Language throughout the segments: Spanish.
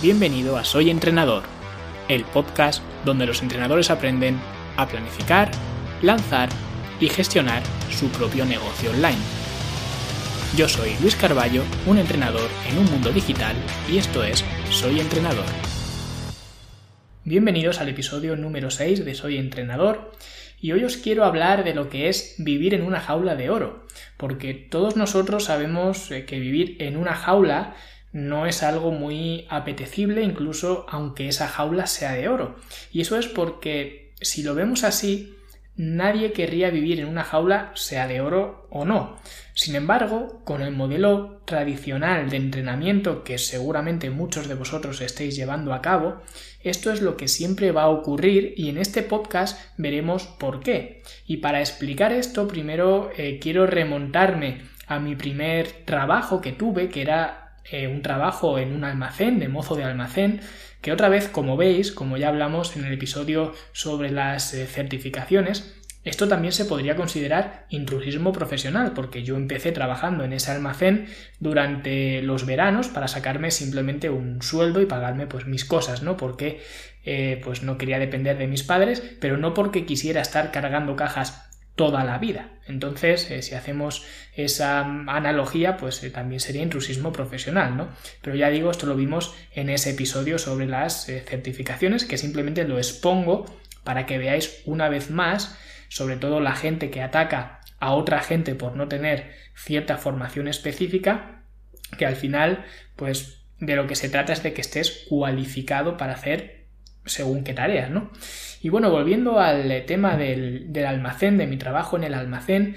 Bienvenido a Soy Entrenador, el podcast donde los entrenadores aprenden a planificar, lanzar y gestionar su propio negocio online. Yo soy Luis Carballo, un entrenador en un mundo digital y esto es Soy Entrenador. Bienvenidos al episodio número 6 de Soy Entrenador y hoy os quiero hablar de lo que es vivir en una jaula de oro, porque todos nosotros sabemos eh, que vivir en una jaula no es algo muy apetecible, incluso aunque esa jaula sea de oro. Y eso es porque si lo vemos así, nadie querría vivir en una jaula, sea de oro o no. Sin embargo, con el modelo tradicional de entrenamiento que seguramente muchos de vosotros estéis llevando a cabo, esto es lo que siempre va a ocurrir y en este podcast veremos por qué. Y para explicar esto, primero eh, quiero remontarme a mi primer trabajo que tuve, que era eh, un trabajo en un almacén, de mozo de almacén, que otra vez, como veis, como ya hablamos en el episodio sobre las eh, certificaciones, esto también se podría considerar intrusismo profesional, porque yo empecé trabajando en ese almacén durante los veranos para sacarme simplemente un sueldo y pagarme pues mis cosas, ¿no? Porque eh, pues no quería depender de mis padres, pero no porque quisiera estar cargando cajas toda la vida. Entonces, eh, si hacemos esa analogía, pues eh, también sería intrusismo profesional, ¿no? Pero ya digo, esto lo vimos en ese episodio sobre las eh, certificaciones, que simplemente lo expongo para que veáis una vez más, sobre todo la gente que ataca a otra gente por no tener cierta formación específica, que al final, pues de lo que se trata es de que estés cualificado para hacer según qué tareas, ¿no? Y bueno, volviendo al tema del, almacén, de mi trabajo en el almacén,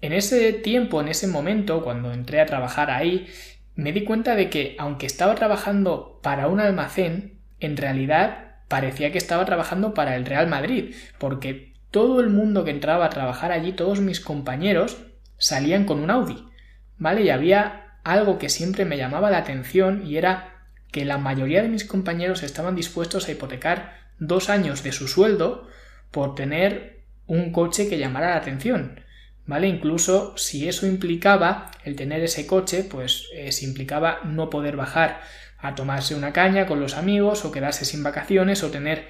en ese tiempo, en ese momento, cuando entré a trabajar ahí, me di cuenta de que, aunque estaba trabajando para un almacén, en realidad parecía que estaba trabajando para el Real Madrid, porque todo el mundo que entraba a trabajar allí, todos mis compañeros, salían con un Audi, ¿vale? Y había algo que siempre me llamaba la atención y era que la mayoría de mis compañeros estaban dispuestos a hipotecar dos años de su sueldo por tener un coche que llamara la atención. ¿Vale? Incluso si eso implicaba el tener ese coche, pues eh, implicaba no poder bajar a tomarse una caña con los amigos o quedarse sin vacaciones o tener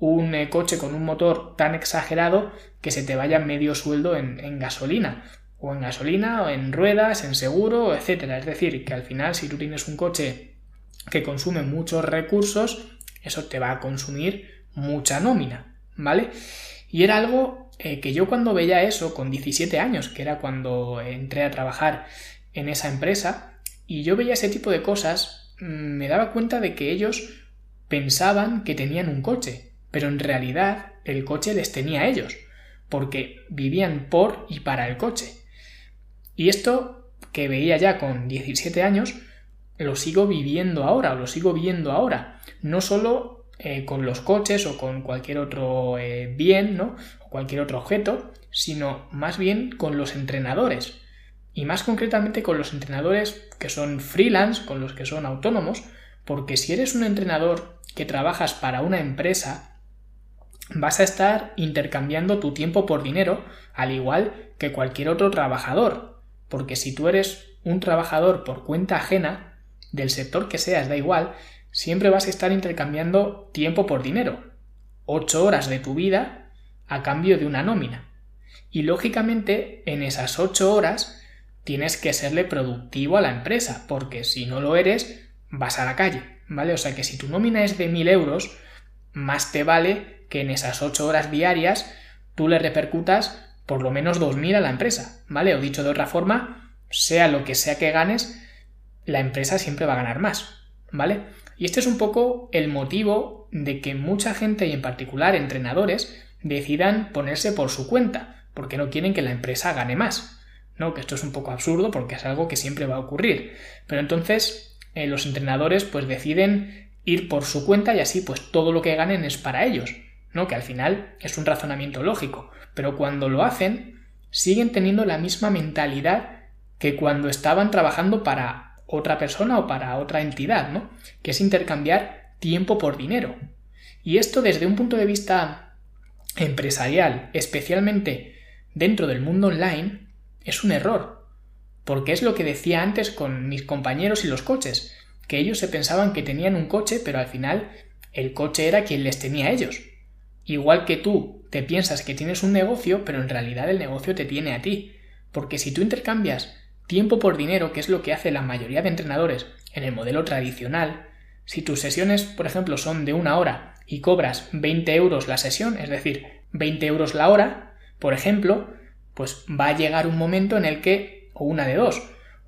un eh, coche con un motor tan exagerado que se te vaya medio sueldo en, en, gasolina o en gasolina o en ruedas, en seguro, etcétera. Es decir, que al final si tú tienes un coche que consume muchos recursos, eso te va a consumir mucha nómina, ¿vale? Y era algo eh, que yo cuando veía eso con 17 años, que era cuando entré a trabajar en esa empresa, y yo veía ese tipo de cosas, mm, me daba cuenta de que ellos pensaban que tenían un coche, pero en realidad el coche les tenía a ellos, porque vivían por y para el coche. Y esto que veía ya con 17 años, lo sigo viviendo ahora, lo sigo viendo ahora. No solo eh, con los coches o con cualquier otro eh, bien, ¿no? O cualquier otro objeto, sino más bien con los entrenadores. Y más concretamente con los entrenadores que son freelance, con los que son autónomos, porque si eres un entrenador que trabajas para una empresa, vas a estar intercambiando tu tiempo por dinero, al igual que cualquier otro trabajador. Porque si tú eres un trabajador por cuenta ajena, del sector que seas, da igual, siempre vas a estar intercambiando tiempo por dinero. Ocho horas de tu vida a cambio de una nómina. Y lógicamente, en esas ocho horas tienes que serle productivo a la empresa, porque si no lo eres, vas a la calle, ¿vale? O sea que si tu nómina es de mil euros, más te vale que en esas ocho horas diarias tú le repercutas por lo menos dos mil a la empresa, ¿vale? O dicho de otra forma, sea lo que sea que ganes, la empresa siempre va a ganar más, ¿vale? Y este es un poco el motivo de que mucha gente y en particular entrenadores decidan ponerse por su cuenta, porque no quieren que la empresa gane más. ¿no? Que esto es un poco absurdo porque es algo que siempre va a ocurrir. Pero entonces eh, los entrenadores pues deciden ir por su cuenta y así pues todo lo que ganen es para ellos, ¿no? Que al final es un razonamiento lógico. Pero cuando lo hacen, siguen teniendo la misma mentalidad que cuando estaban trabajando para otra persona o para otra entidad, ¿no? Que es intercambiar tiempo por dinero. Y esto desde un punto de vista empresarial, especialmente dentro del mundo online, es un error. Porque es lo que decía antes con mis compañeros y los coches, que ellos se pensaban que tenían un coche, pero al final el coche era quien les tenía a ellos. Igual que tú te piensas que tienes un negocio, pero en realidad el negocio te tiene a ti. Porque si tú intercambias tiempo por dinero, que es lo que hace la mayoría de entrenadores en el modelo tradicional, si tus sesiones, por ejemplo, son de una hora y cobras 20 euros la sesión, es decir, 20 euros la hora, por ejemplo, pues va a llegar un momento en el que, o una de dos,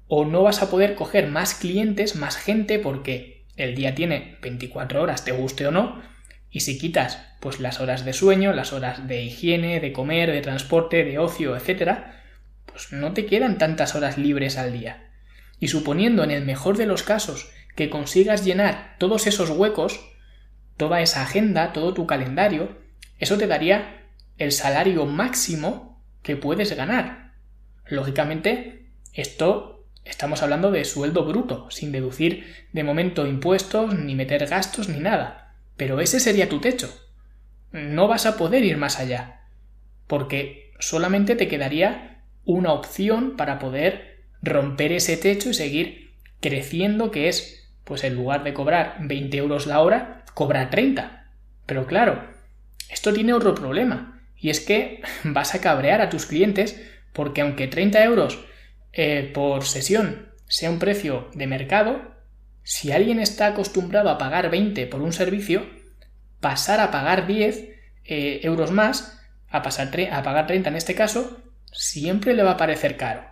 o no vas a poder coger más clientes, más gente, porque el día tiene 24 horas, te guste o no, y si quitas pues las horas de sueño, las horas de higiene, de comer, de transporte, de ocio, etcétera, pues no te quedan tantas horas libres al día. Y suponiendo en el mejor de los casos que consigas llenar todos esos huecos, toda esa agenda, todo tu calendario, eso te daría el salario máximo que puedes ganar. Lógicamente, esto estamos hablando de sueldo bruto, sin deducir de momento impuestos, ni meter gastos, ni nada. Pero ese sería tu techo. No vas a poder ir más allá, porque solamente te quedaría una opción para poder romper ese techo y seguir creciendo, que es, pues en lugar de cobrar 20 euros la hora, cobrar 30. Pero claro, esto tiene otro problema, y es que vas a cabrear a tus clientes porque aunque 30 euros eh, por sesión sea un precio de mercado, si alguien está acostumbrado a pagar 20 por un servicio, pasar a pagar 10 eh, euros más, a, pasar a pagar 30 en este caso, siempre le va a parecer caro.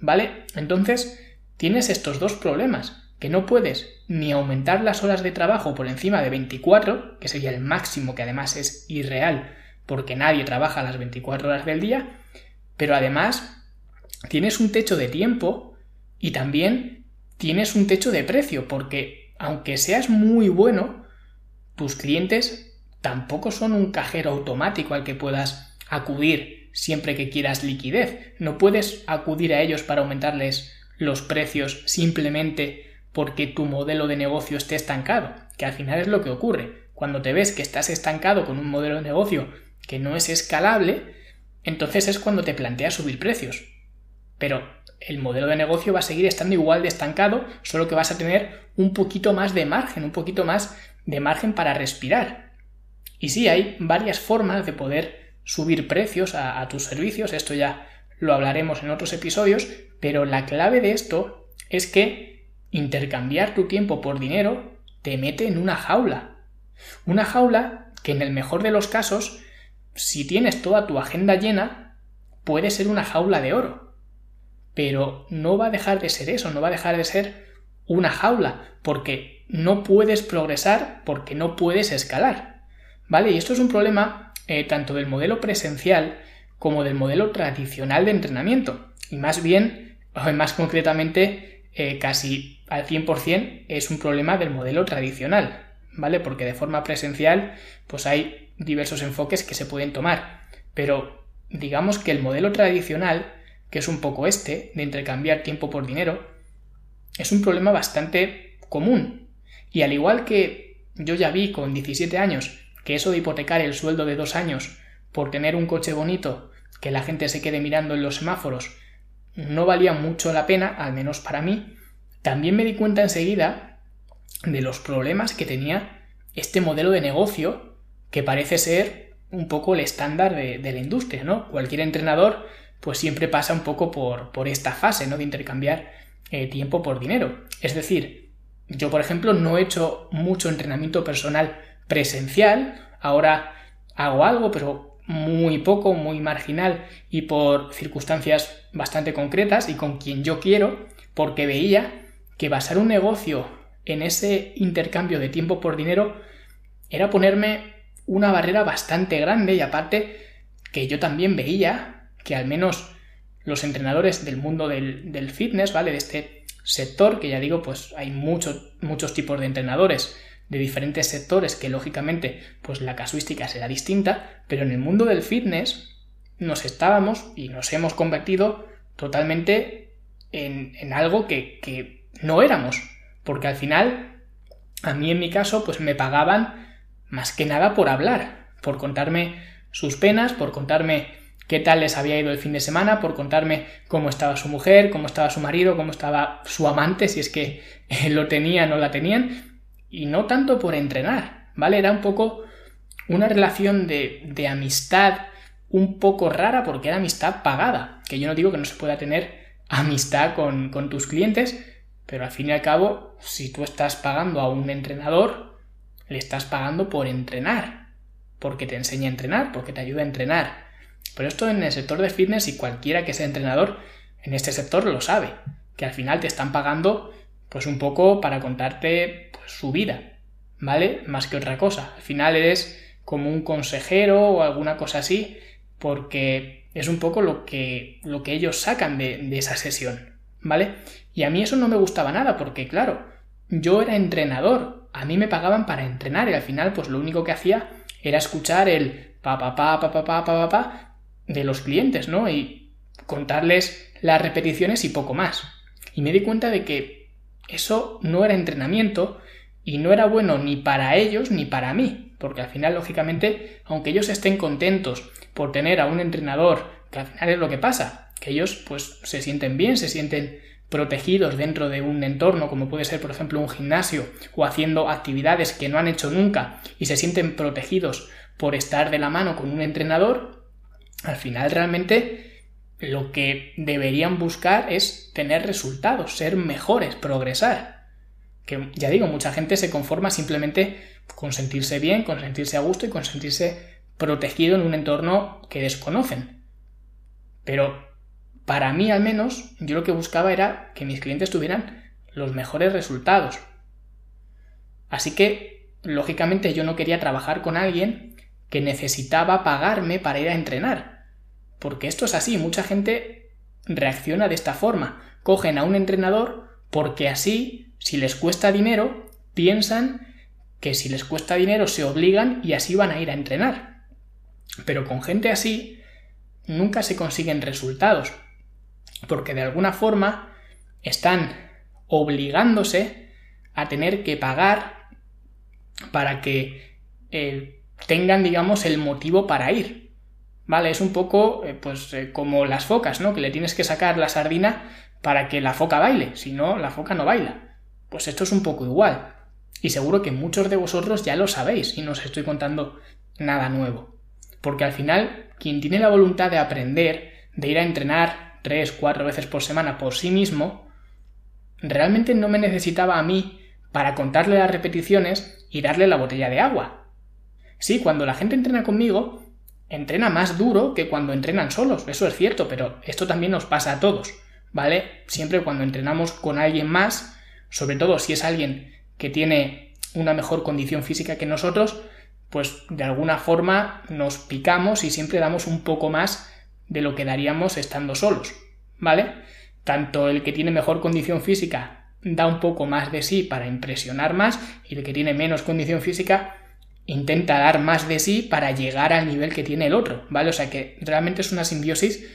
¿Vale? Entonces, tienes estos dos problemas, que no puedes ni aumentar las horas de trabajo por encima de 24, que sería el máximo, que además es irreal, porque nadie trabaja las 24 horas del día, pero además tienes un techo de tiempo y también tienes un techo de precio, porque aunque seas muy bueno, tus clientes tampoco son un cajero automático al que puedas acudir siempre que quieras liquidez. No puedes acudir a ellos para aumentarles los precios simplemente porque tu modelo de negocio esté estancado, que al final es lo que ocurre. Cuando te ves que estás estancado con un modelo de negocio que no es escalable, entonces es cuando te planteas subir precios. Pero el modelo de negocio va a seguir estando igual de estancado, solo que vas a tener un poquito más de margen, un poquito más de margen para respirar. Y sí, hay varias formas de poder subir precios a, tus servicios, esto ya lo hablaremos en otros episodios, pero la clave de esto es que intercambiar tu tiempo por dinero te mete en una jaula. Una jaula que en el mejor de los casos, si tienes toda tu agenda llena, puede ser una jaula de oro. Pero no va a dejar de ser eso, no va a dejar de ser una jaula, porque no puedes progresar porque no puedes escalar. ¿Vale? Y esto es un problema eh, tanto del modelo presencial como del modelo tradicional de entrenamiento. Y más bien, o más concretamente, eh, casi al 100% es un problema del modelo tradicional. ¿Vale? Porque de forma presencial, pues hay diversos enfoques que se pueden tomar. Pero digamos que el modelo tradicional, que es un poco este, de intercambiar tiempo por dinero, es un problema bastante común y al igual que yo ya vi con 17 años que eso de hipotecar el sueldo de dos años por tener un coche bonito que la gente se quede mirando en los semáforos no valía mucho la pena, al menos para mí, también me di cuenta enseguida de los problemas que tenía este modelo de negocio que parece ser un poco el estándar de, la industria, ¿no? Cualquier entrenador pues siempre pasa un poco por, por esta fase, ¿no? De intercambiar eh, tiempo por dinero. Es decir, yo, por ejemplo, no he hecho mucho entrenamiento personal presencial, ahora hago algo, pero muy poco, muy marginal y por circunstancias bastante concretas y con quien yo quiero, porque veía que basar un negocio en ese intercambio de tiempo por dinero era ponerme una barrera bastante grande y aparte que yo también veía que al menos los entrenadores del mundo del, del fitness, ¿vale? De este sector, que ya digo, pues hay muchos, muchos tipos de entrenadores de diferentes sectores que lógicamente pues la casuística será distinta, pero en el mundo del fitness nos estábamos y nos hemos convertido totalmente en, en algo que, que, no éramos, porque al final a mí en mi caso pues me pagaban más que nada por hablar, por contarme sus penas, por contarme qué tal les había ido el fin de semana, por contarme cómo estaba su mujer, cómo estaba su marido, cómo estaba su amante, si es que lo tenían o la tenían, y no tanto por entrenar, ¿vale? Era un poco una relación de, de amistad un poco rara porque era amistad pagada, que yo no digo que no se pueda tener amistad con, con tus clientes, pero al fin y al cabo, si tú estás pagando a un entrenador, le estás pagando por entrenar, porque te enseña a entrenar, porque te ayuda a entrenar. Pero esto en el sector de fitness y cualquiera que sea entrenador en este sector lo sabe, que al final te están pagando pues un poco para contarte su vida, ¿vale? Más que otra cosa. Al final eres como un consejero o alguna cosa así, porque es un poco lo que, lo que ellos sacan de, esa sesión, ¿vale? Y a mí eso no me gustaba nada, porque claro, yo era entrenador, a mí me pagaban para entrenar y al final pues lo único que hacía era escuchar el pa pa pa pa pa pa pa pa de los clientes, ¿no? Y contarles las repeticiones y poco más. Y me di cuenta de que eso no era entrenamiento y no era bueno ni para ellos ni para mí, porque al final, lógicamente, aunque ellos estén contentos por tener a un entrenador, que al final es lo que pasa, que ellos pues se sienten bien, se sienten protegidos dentro de un entorno como puede ser por ejemplo un gimnasio o haciendo actividades que no han hecho nunca y se sienten protegidos por estar de la mano con un entrenador, al final realmente lo que deberían buscar es tener resultados, ser mejores, progresar. Que ya digo, mucha gente se conforma simplemente con sentirse bien, con sentirse a gusto y con sentirse protegido en un entorno que desconocen. Pero para mí al menos, yo lo que buscaba era que mis clientes tuvieran los mejores resultados. Así que, lógicamente, yo no quería trabajar con alguien que necesitaba pagarme para ir a entrenar. Porque esto es así, mucha gente reacciona de esta forma. Cogen a un entrenador porque así, si les cuesta dinero, piensan que si les cuesta dinero se obligan y así van a ir a entrenar. Pero con gente así nunca se consiguen resultados, porque de alguna forma están obligándose a tener que pagar para que eh, tengan, digamos, el motivo para ir. ¿vale? Es un poco eh, pues eh, como las focas, ¿no? Que le tienes que sacar la sardina para que la foca baile, si no, la foca no baila. Pues esto es un poco igual. Y seguro que muchos de vosotros ya lo sabéis y no os estoy contando nada nuevo. Porque al final, quien tiene la voluntad de aprender, de ir a entrenar tres, cuatro veces por semana por sí mismo, realmente no me necesitaba a mí para contarle las repeticiones y darle la botella de agua. Sí, cuando la gente entrena conmigo, entrena más duro que cuando entrenan solos, eso es cierto, pero esto también nos pasa a todos, ¿vale? Siempre cuando entrenamos con alguien más, sobre todo si es alguien que tiene una mejor condición física que nosotros, pues de alguna forma nos picamos y siempre damos un poco más de lo que daríamos estando solos, ¿vale? Tanto el que tiene mejor condición física da un poco más de sí para impresionar más y el que tiene menos condición física intenta dar más de sí para llegar al nivel que tiene el otro, ¿vale? O sea que realmente es una simbiosis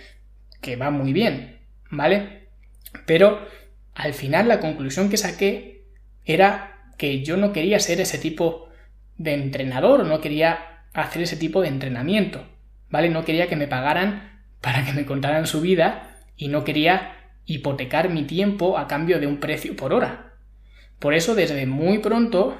que va muy bien, ¿vale? Pero al final la conclusión que saqué era que yo no quería ser ese tipo de entrenador, no quería hacer ese tipo de entrenamiento, ¿vale? No quería que me pagaran para que me contaran su vida y no quería hipotecar mi tiempo a cambio de un precio por hora. Por eso desde muy pronto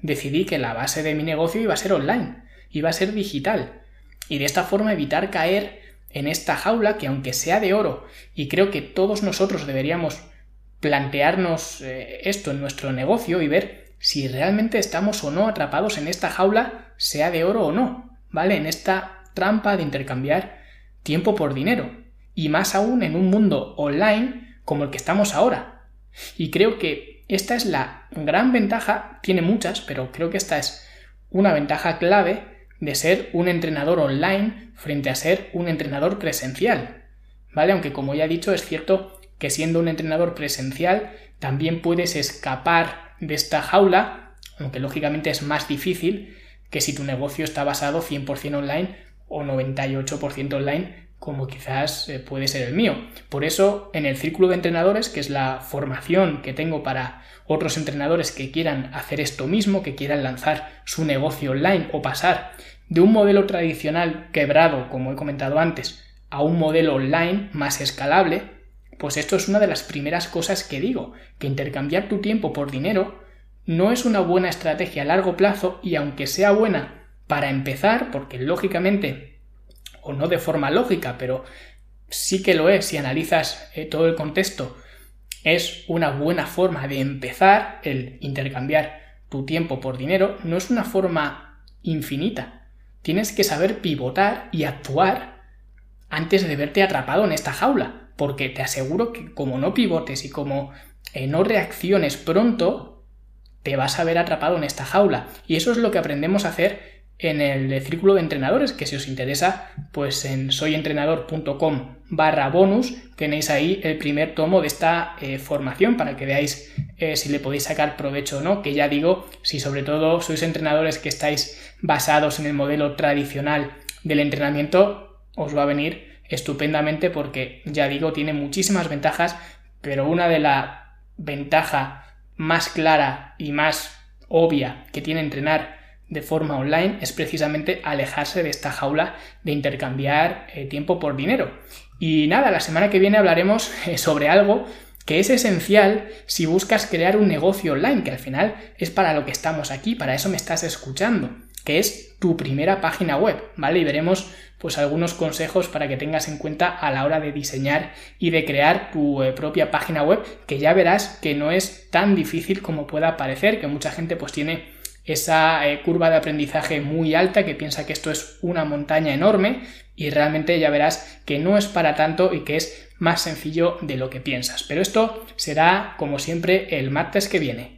decidí que la base de mi negocio iba a ser online, iba a ser digital, y de esta forma evitar caer en esta jaula que aunque sea de oro, y creo que todos nosotros deberíamos plantearnos eh, esto en nuestro negocio y ver si realmente estamos o no atrapados en esta jaula, sea de oro o no, ¿vale? En esta trampa de intercambiar tiempo por dinero, y más aún en un mundo online como el que estamos ahora. Y creo que esta es la gran ventaja, tiene muchas, pero creo que esta es una ventaja clave de ser un entrenador online frente a ser un entrenador presencial. ¿Vale? Aunque como ya he dicho, es cierto que siendo un entrenador presencial también puedes escapar de esta jaula, aunque lógicamente es más difícil que si tu negocio está basado 100% online o 98% online como quizás eh, puede ser el mío. Por eso, en el círculo de entrenadores, que es la formación que tengo para otros entrenadores que quieran hacer esto mismo, que quieran lanzar su negocio online o pasar de un modelo tradicional quebrado, como he comentado antes, a un modelo online más escalable, pues esto es una de las primeras cosas que digo, que intercambiar tu tiempo por dinero no es una buena estrategia a largo plazo y aunque sea buena para empezar, porque lógicamente, o no de forma lógica, pero sí que lo es si analizas eh, todo el contexto, es una buena forma de empezar el intercambiar tu tiempo por dinero, no es una forma infinita. Tienes que saber pivotar y actuar antes de verte atrapado en esta jaula, porque te aseguro que como no pivotes y como eh, no reacciones pronto, te vas a ver atrapado en esta jaula. Y eso es lo que aprendemos a hacer en el círculo de entrenadores, que si os interesa, pues en soyentrenador.com barra bonus tenéis ahí el primer tomo de esta eh, formación para que veáis eh, si le podéis sacar provecho o no, que ya digo, si sobre todo sois entrenadores que estáis basados en el modelo tradicional del entrenamiento, os va a venir estupendamente porque ya digo, tiene muchísimas ventajas, pero una de la ventaja más clara y más obvia que tiene entrenar de forma online es precisamente alejarse de esta jaula de intercambiar eh, tiempo por dinero. Y nada, la semana que viene hablaremos eh, sobre algo que es esencial si buscas crear un negocio online, que al final es para lo que estamos aquí, para eso me estás escuchando, que es tu primera página web, ¿vale? Y veremos pues algunos consejos para que tengas en cuenta a la hora de diseñar y de crear tu eh, propia página web, que ya verás que no es tan difícil como pueda parecer, que mucha gente pues tiene esa eh, curva de aprendizaje muy alta que piensa que esto es una montaña enorme y realmente ya verás que no es para tanto y que es más sencillo de lo que piensas. Pero esto será como siempre el martes que viene.